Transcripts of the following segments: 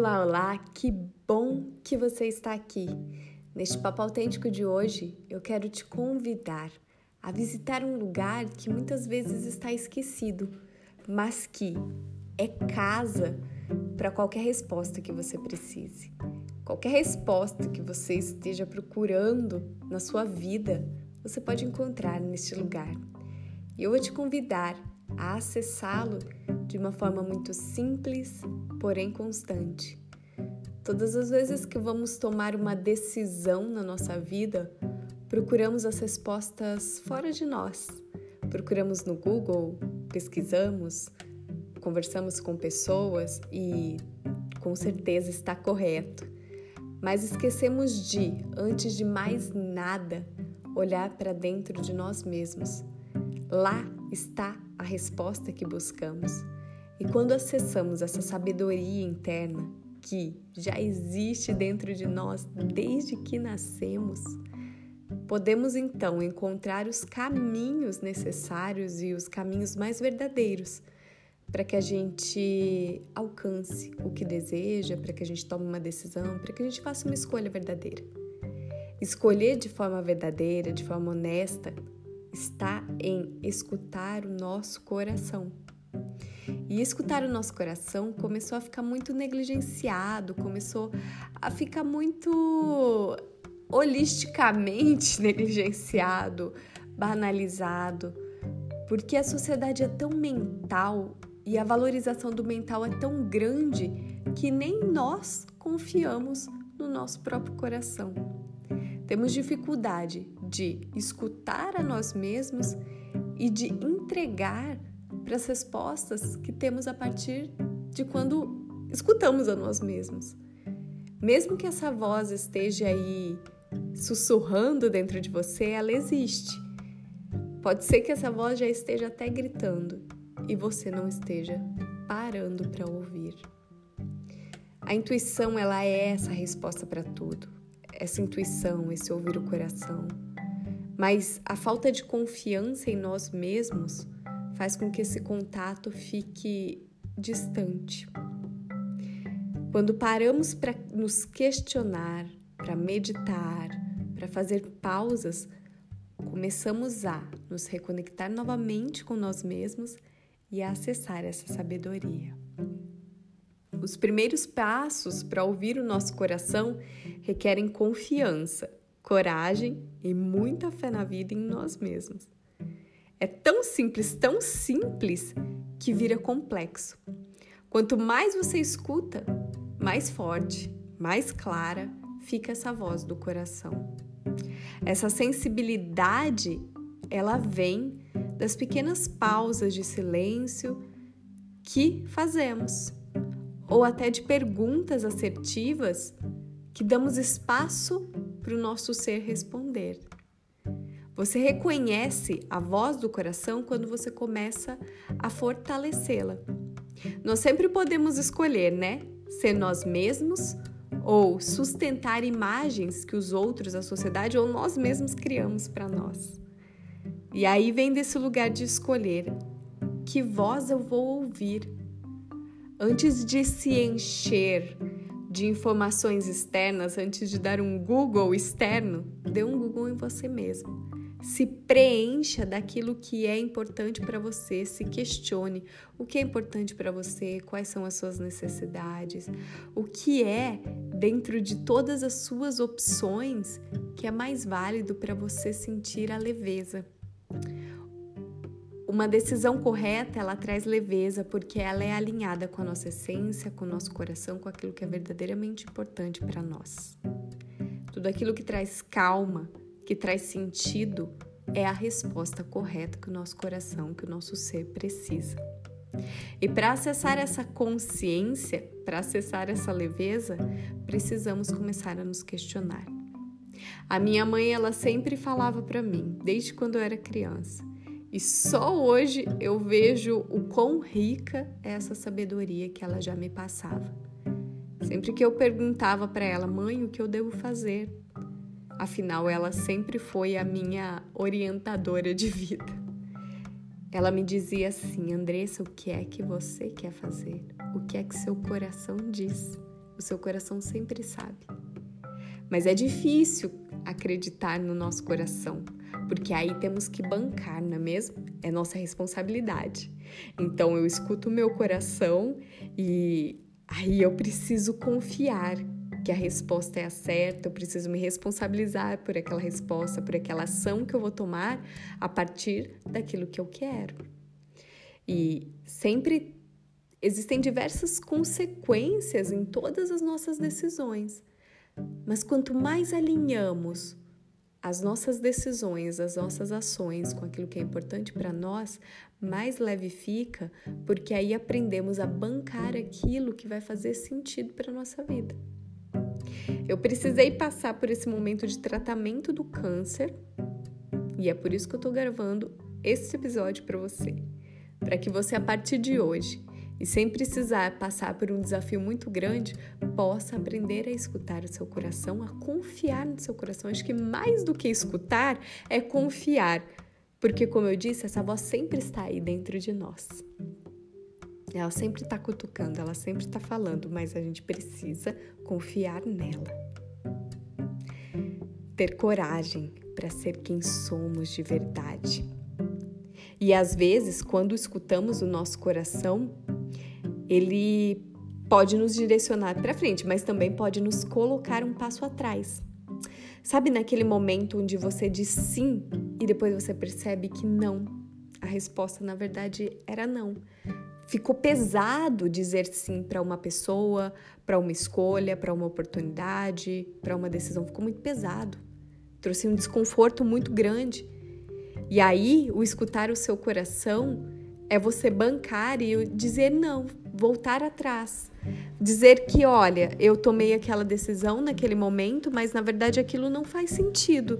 Olá, olá, que bom que você está aqui. Neste Papo Autêntico de hoje, eu quero te convidar a visitar um lugar que muitas vezes está esquecido, mas que é casa para qualquer resposta que você precise. Qualquer resposta que você esteja procurando na sua vida, você pode encontrar neste lugar. E eu vou te convidar a acessá-lo de uma forma muito simples, porém constante. Todas as vezes que vamos tomar uma decisão na nossa vida, procuramos as respostas fora de nós. Procuramos no Google, pesquisamos, conversamos com pessoas e com certeza está correto. Mas esquecemos de, antes de mais nada, olhar para dentro de nós mesmos. Lá está a resposta que buscamos. E quando acessamos essa sabedoria interna que já existe dentro de nós desde que nascemos, podemos então encontrar os caminhos necessários e os caminhos mais verdadeiros para que a gente alcance o que deseja, para que a gente tome uma decisão, para que a gente faça uma escolha verdadeira. Escolher de forma verdadeira, de forma honesta, está em escutar o nosso coração. E escutar o nosso coração começou a ficar muito negligenciado, começou a ficar muito holisticamente negligenciado, banalizado, porque a sociedade é tão mental e a valorização do mental é tão grande que nem nós confiamos no nosso próprio coração. Temos dificuldade de escutar a nós mesmos e de entregar para as respostas que temos a partir de quando escutamos a nós mesmos. Mesmo que essa voz esteja aí sussurrando dentro de você, ela existe. Pode ser que essa voz já esteja até gritando e você não esteja parando para ouvir. A intuição, ela é essa resposta para tudo. Essa intuição, esse ouvir o coração. Mas a falta de confiança em nós mesmos faz com que esse contato fique distante. Quando paramos para nos questionar, para meditar, para fazer pausas, começamos a nos reconectar novamente com nós mesmos e a acessar essa sabedoria. Os primeiros passos para ouvir o nosso coração requerem confiança, coragem e muita fé na vida em nós mesmos. É tão simples, tão simples, que vira complexo. Quanto mais você escuta, mais forte, mais clara fica essa voz do coração. Essa sensibilidade, ela vem das pequenas pausas de silêncio que fazemos, ou até de perguntas assertivas que damos espaço para o nosso ser responder. Você reconhece a voz do coração quando você começa a fortalecê-la. Nós sempre podemos escolher, né? Ser nós mesmos ou sustentar imagens que os outros, a sociedade ou nós mesmos criamos para nós. E aí vem desse lugar de escolher que voz eu vou ouvir. Antes de se encher de informações externas, antes de dar um Google externo, dê um Google em você mesmo. Se preencha daquilo que é importante para você, se questione o que é importante para você, quais são as suas necessidades, o que é dentro de todas as suas opções que é mais válido para você sentir a leveza. Uma decisão correta, ela traz leveza porque ela é alinhada com a nossa essência, com o nosso coração, com aquilo que é verdadeiramente importante para nós. Tudo aquilo que traz calma, que traz sentido é a resposta correta que o nosso coração, que o nosso ser precisa. E para acessar essa consciência, para acessar essa leveza, precisamos começar a nos questionar. A minha mãe, ela sempre falava para mim, desde quando eu era criança. E só hoje eu vejo o quão rica é essa sabedoria que ela já me passava. Sempre que eu perguntava para ela, mãe, o que eu devo fazer? Afinal ela sempre foi a minha orientadora de vida. Ela me dizia assim: Andressa, o que é que você quer fazer? O que é que seu coração diz? O seu coração sempre sabe. Mas é difícil acreditar no nosso coração, porque aí temos que bancar, não é mesmo? É nossa responsabilidade. Então eu escuto o meu coração e aí eu preciso confiar que a resposta é a certa, eu preciso me responsabilizar por aquela resposta, por aquela ação que eu vou tomar a partir daquilo que eu quero. E sempre existem diversas consequências em todas as nossas decisões. Mas quanto mais alinhamos as nossas decisões, as nossas ações com aquilo que é importante para nós, mais leve fica, porque aí aprendemos a bancar aquilo que vai fazer sentido para nossa vida. Eu precisei passar por esse momento de tratamento do câncer e é por isso que eu estou gravando esse episódio para você, para que você a partir de hoje e sem precisar passar por um desafio muito grande, possa aprender a escutar o seu coração, a confiar no seu coração. Acho que mais do que escutar é confiar, porque, como eu disse, essa voz sempre está aí dentro de nós. Ela sempre está cutucando, ela sempre está falando, mas a gente precisa confiar nela. Ter coragem para ser quem somos de verdade. E às vezes, quando escutamos o nosso coração, ele pode nos direcionar para frente, mas também pode nos colocar um passo atrás. Sabe naquele momento onde você diz sim e depois você percebe que não? A resposta, na verdade, era não. Ficou pesado dizer sim para uma pessoa, para uma escolha, para uma oportunidade, para uma decisão. Ficou muito pesado. Trouxe um desconforto muito grande. E aí, o escutar o seu coração é você bancar e dizer não, voltar atrás. Dizer que, olha, eu tomei aquela decisão naquele momento, mas na verdade aquilo não faz sentido.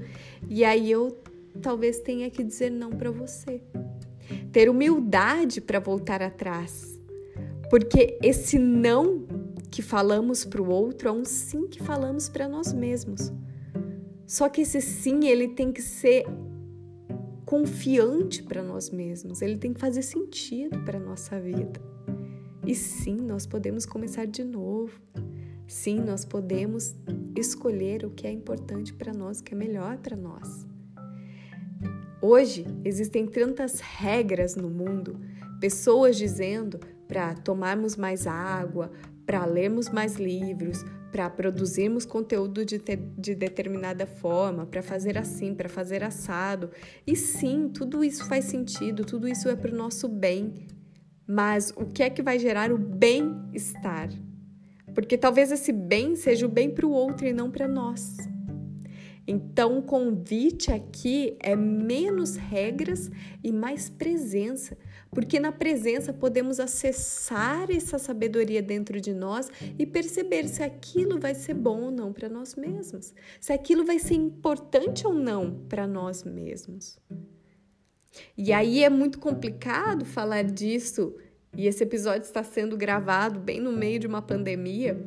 E aí eu talvez tenha que dizer não para você. Ter humildade para voltar atrás. Porque esse não que falamos para o outro é um sim que falamos para nós mesmos. Só que esse sim, ele tem que ser confiante para nós mesmos, ele tem que fazer sentido para a nossa vida. E sim, nós podemos começar de novo. Sim, nós podemos escolher o que é importante para nós, o que é melhor para nós. Hoje existem tantas regras no mundo, pessoas dizendo para tomarmos mais água, para lermos mais livros, para produzirmos conteúdo de, ter, de determinada forma, para fazer assim, para fazer assado. E sim, tudo isso faz sentido, tudo isso é para o nosso bem, mas o que é que vai gerar o bem-estar? Porque talvez esse bem seja o bem para o outro e não para nós. Então, o convite aqui é menos regras e mais presença, porque na presença podemos acessar essa sabedoria dentro de nós e perceber se aquilo vai ser bom ou não para nós mesmos, se aquilo vai ser importante ou não para nós mesmos. E aí é muito complicado falar disso, e esse episódio está sendo gravado bem no meio de uma pandemia,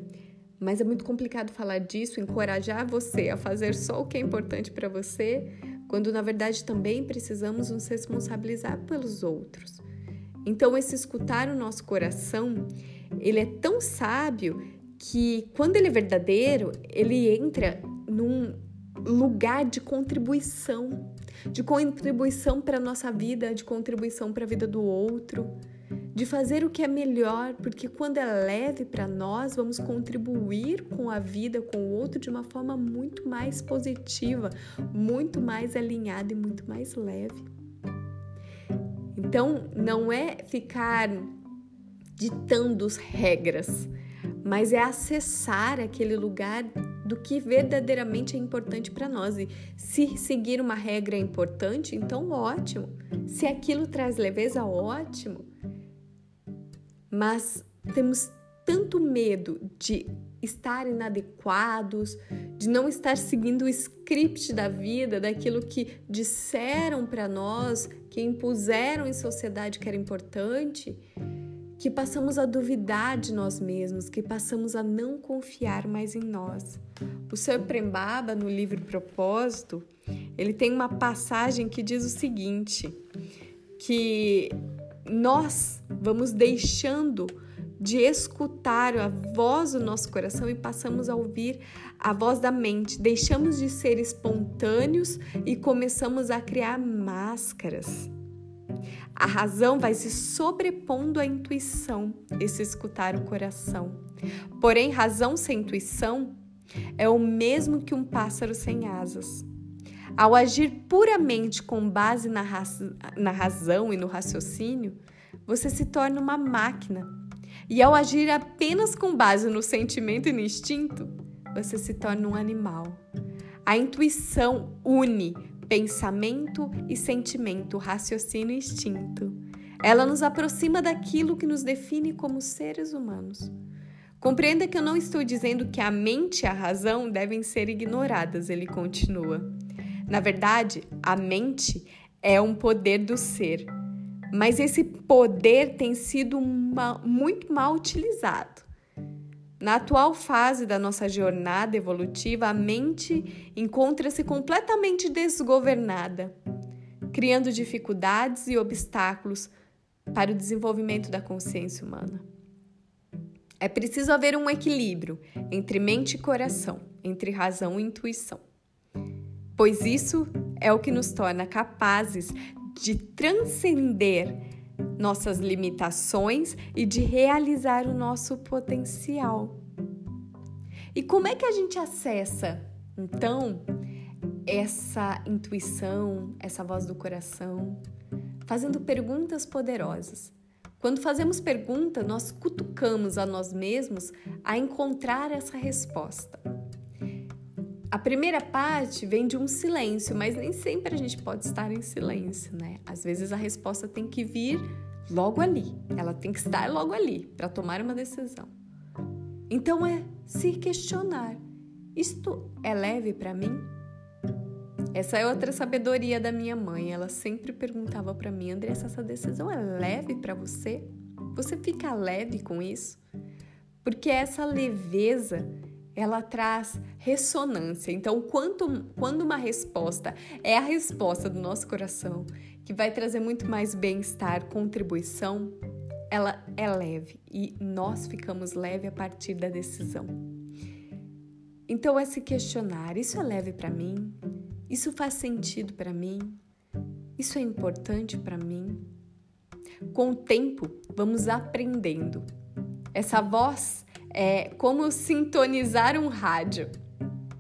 mas é muito complicado falar disso, encorajar você a fazer só o que é importante para você, quando na verdade também precisamos nos responsabilizar pelos outros. Então, esse escutar o nosso coração, ele é tão sábio que quando ele é verdadeiro, ele entra num lugar de contribuição de contribuição para a nossa vida, de contribuição para a vida do outro, de fazer o que é melhor, porque quando é leve para nós, vamos contribuir com a vida, com o outro de uma forma muito mais positiva, muito mais alinhada e muito mais leve. Então, não é ficar ditando as regras, mas é acessar aquele lugar do que verdadeiramente é importante para nós. E se seguir uma regra é importante, então ótimo. Se aquilo traz leveza, ótimo. Mas temos tanto medo de estar inadequados, de não estar seguindo o script da vida, daquilo que disseram para nós, que impuseram em sociedade que era importante, que passamos a duvidar de nós mesmos, que passamos a não confiar mais em nós. O Sr. Prembaba, no livro Propósito, ele tem uma passagem que diz o seguinte, que nós vamos deixando de escutar a voz do nosso coração e passamos a ouvir a voz da mente. Deixamos de ser espontâneos e começamos a criar máscaras. A razão vai se sobrepondo à intuição, esse escutar o coração. Porém, razão sem intuição é o mesmo que um pássaro sem asas. Ao agir puramente com base na, na razão e no raciocínio, você se torna uma máquina. E ao agir apenas com base no sentimento e no instinto, você se torna um animal. A intuição une pensamento e sentimento, raciocínio e instinto. Ela nos aproxima daquilo que nos define como seres humanos. Compreenda que eu não estou dizendo que a mente e a razão devem ser ignoradas, ele continua. Na verdade, a mente é um poder do ser, mas esse poder tem sido uma, muito mal utilizado. Na atual fase da nossa jornada evolutiva, a mente encontra-se completamente desgovernada, criando dificuldades e obstáculos para o desenvolvimento da consciência humana. É preciso haver um equilíbrio entre mente e coração, entre razão e intuição, pois isso é o que nos torna capazes de transcender nossas limitações e de realizar o nosso potencial. E como é que a gente acessa, então, essa intuição, essa voz do coração? Fazendo perguntas poderosas. Quando fazemos pergunta, nós cutucamos a nós mesmos a encontrar essa resposta. A primeira parte vem de um silêncio, mas nem sempre a gente pode estar em silêncio, né? Às vezes a resposta tem que vir logo ali, ela tem que estar logo ali para tomar uma decisão. Então é se questionar: isto é leve para mim? Essa é outra sabedoria da minha mãe. Ela sempre perguntava para mim: Andressa, essa decisão é leve para você? Você fica leve com isso? Porque essa leveza ela traz ressonância. Então, quanto, quando uma resposta é a resposta do nosso coração, que vai trazer muito mais bem-estar, contribuição, ela é leve e nós ficamos leve a partir da decisão. Então, é se questionar: isso é leve para mim? Isso faz sentido para mim? Isso é importante para mim? Com o tempo, vamos aprendendo. Essa voz é como sintonizar um rádio.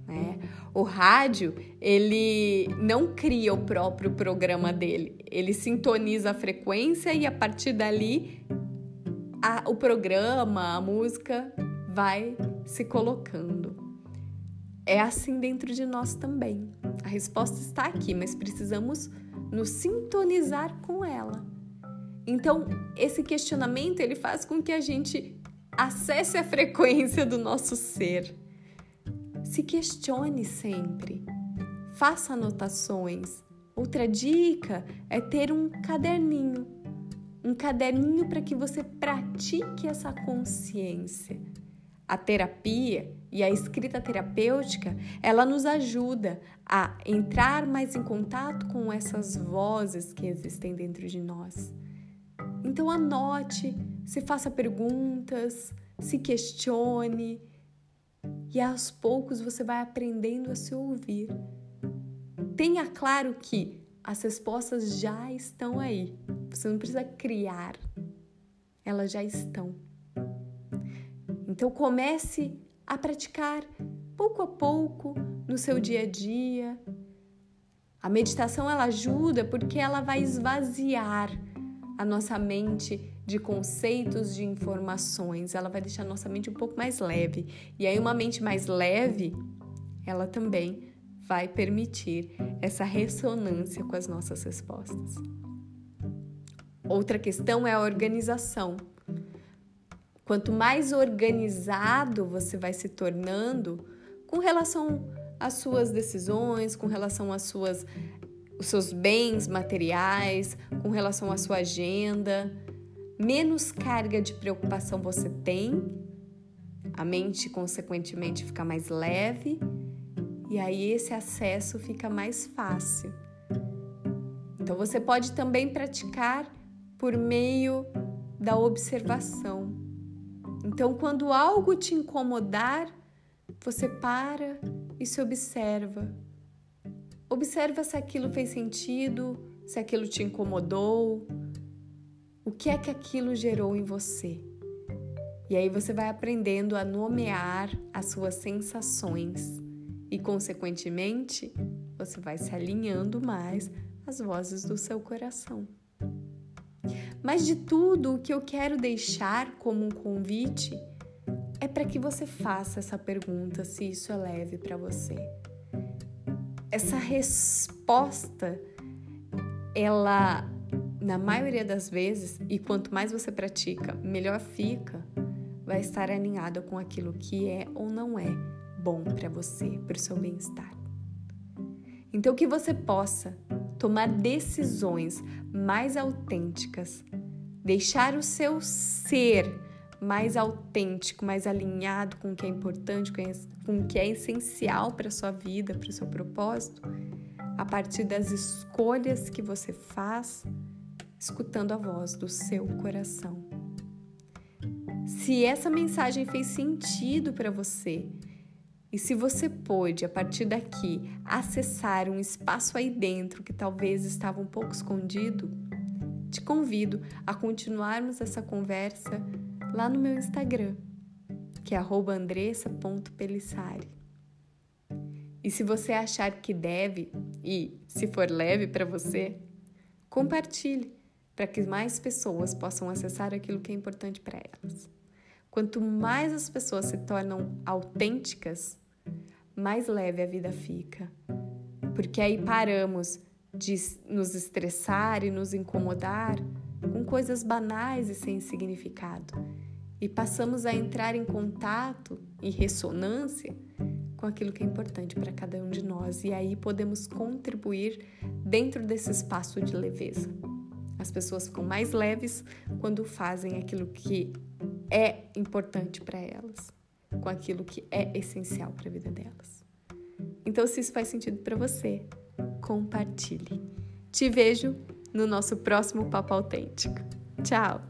Né? O rádio, ele não cria o próprio programa dele. Ele sintoniza a frequência e a partir dali a, o programa, a música vai se colocando. É assim dentro de nós também. A resposta está aqui, mas precisamos nos sintonizar com ela. Então, esse questionamento ele faz com que a gente Acesse a frequência do nosso ser. Se questione sempre. Faça anotações. Outra dica é ter um caderninho. Um caderninho para que você pratique essa consciência. A terapia e a escrita terapêutica, ela nos ajuda a entrar mais em contato com essas vozes que existem dentro de nós. Então anote, se faça perguntas, se questione e aos poucos você vai aprendendo a se ouvir. Tenha claro que as respostas já estão aí. Você não precisa criar, elas já estão. Então comece a praticar pouco a pouco no seu dia a dia. A meditação ela ajuda porque ela vai esvaziar a nossa mente de conceitos, de informações. Ela vai deixar nossa mente um pouco mais leve. E aí, uma mente mais leve, ela também vai permitir essa ressonância com as nossas respostas. Outra questão é a organização. Quanto mais organizado você vai se tornando com relação às suas decisões, com relação às suas os seus bens materiais, com relação à sua agenda, menos carga de preocupação você tem, a mente, consequentemente, fica mais leve e aí esse acesso fica mais fácil. Então, você pode também praticar por meio da observação. Então, quando algo te incomodar, você para e se observa. Observa se aquilo fez sentido, se aquilo te incomodou, o que é que aquilo gerou em você. E aí você vai aprendendo a nomear as suas sensações e, consequentemente, você vai se alinhando mais às vozes do seu coração. Mas de tudo, o que eu quero deixar como um convite é para que você faça essa pergunta se isso é leve para você. Essa resposta, ela, na maioria das vezes, e quanto mais você pratica, melhor fica, vai estar alinhada com aquilo que é ou não é bom para você, para o seu bem-estar. Então, que você possa tomar decisões mais autênticas, deixar o seu ser mais autêntico, mais alinhado com o que é importante, com o que é essencial para a sua vida, para o seu propósito, a partir das escolhas que você faz, escutando a voz do seu coração. Se essa mensagem fez sentido para você e se você pôde, a partir daqui, acessar um espaço aí dentro que talvez estava um pouco escondido, te convido a continuarmos essa conversa lá no meu Instagram, que é andressa.pelissari. E se você achar que deve e se for leve para você, compartilhe para que mais pessoas possam acessar aquilo que é importante para elas. Quanto mais as pessoas se tornam autênticas, mais leve a vida fica. Porque aí paramos de nos estressar e nos incomodar com coisas banais e sem significado e passamos a entrar em contato e ressonância com aquilo que é importante para cada um de nós e aí podemos contribuir dentro desse espaço de leveza. As pessoas ficam mais leves quando fazem aquilo que é importante para elas, com aquilo que é essencial para a vida delas. Então, se isso faz sentido para você, compartilhe. Te vejo no nosso próximo Papo Autêntico. Tchau!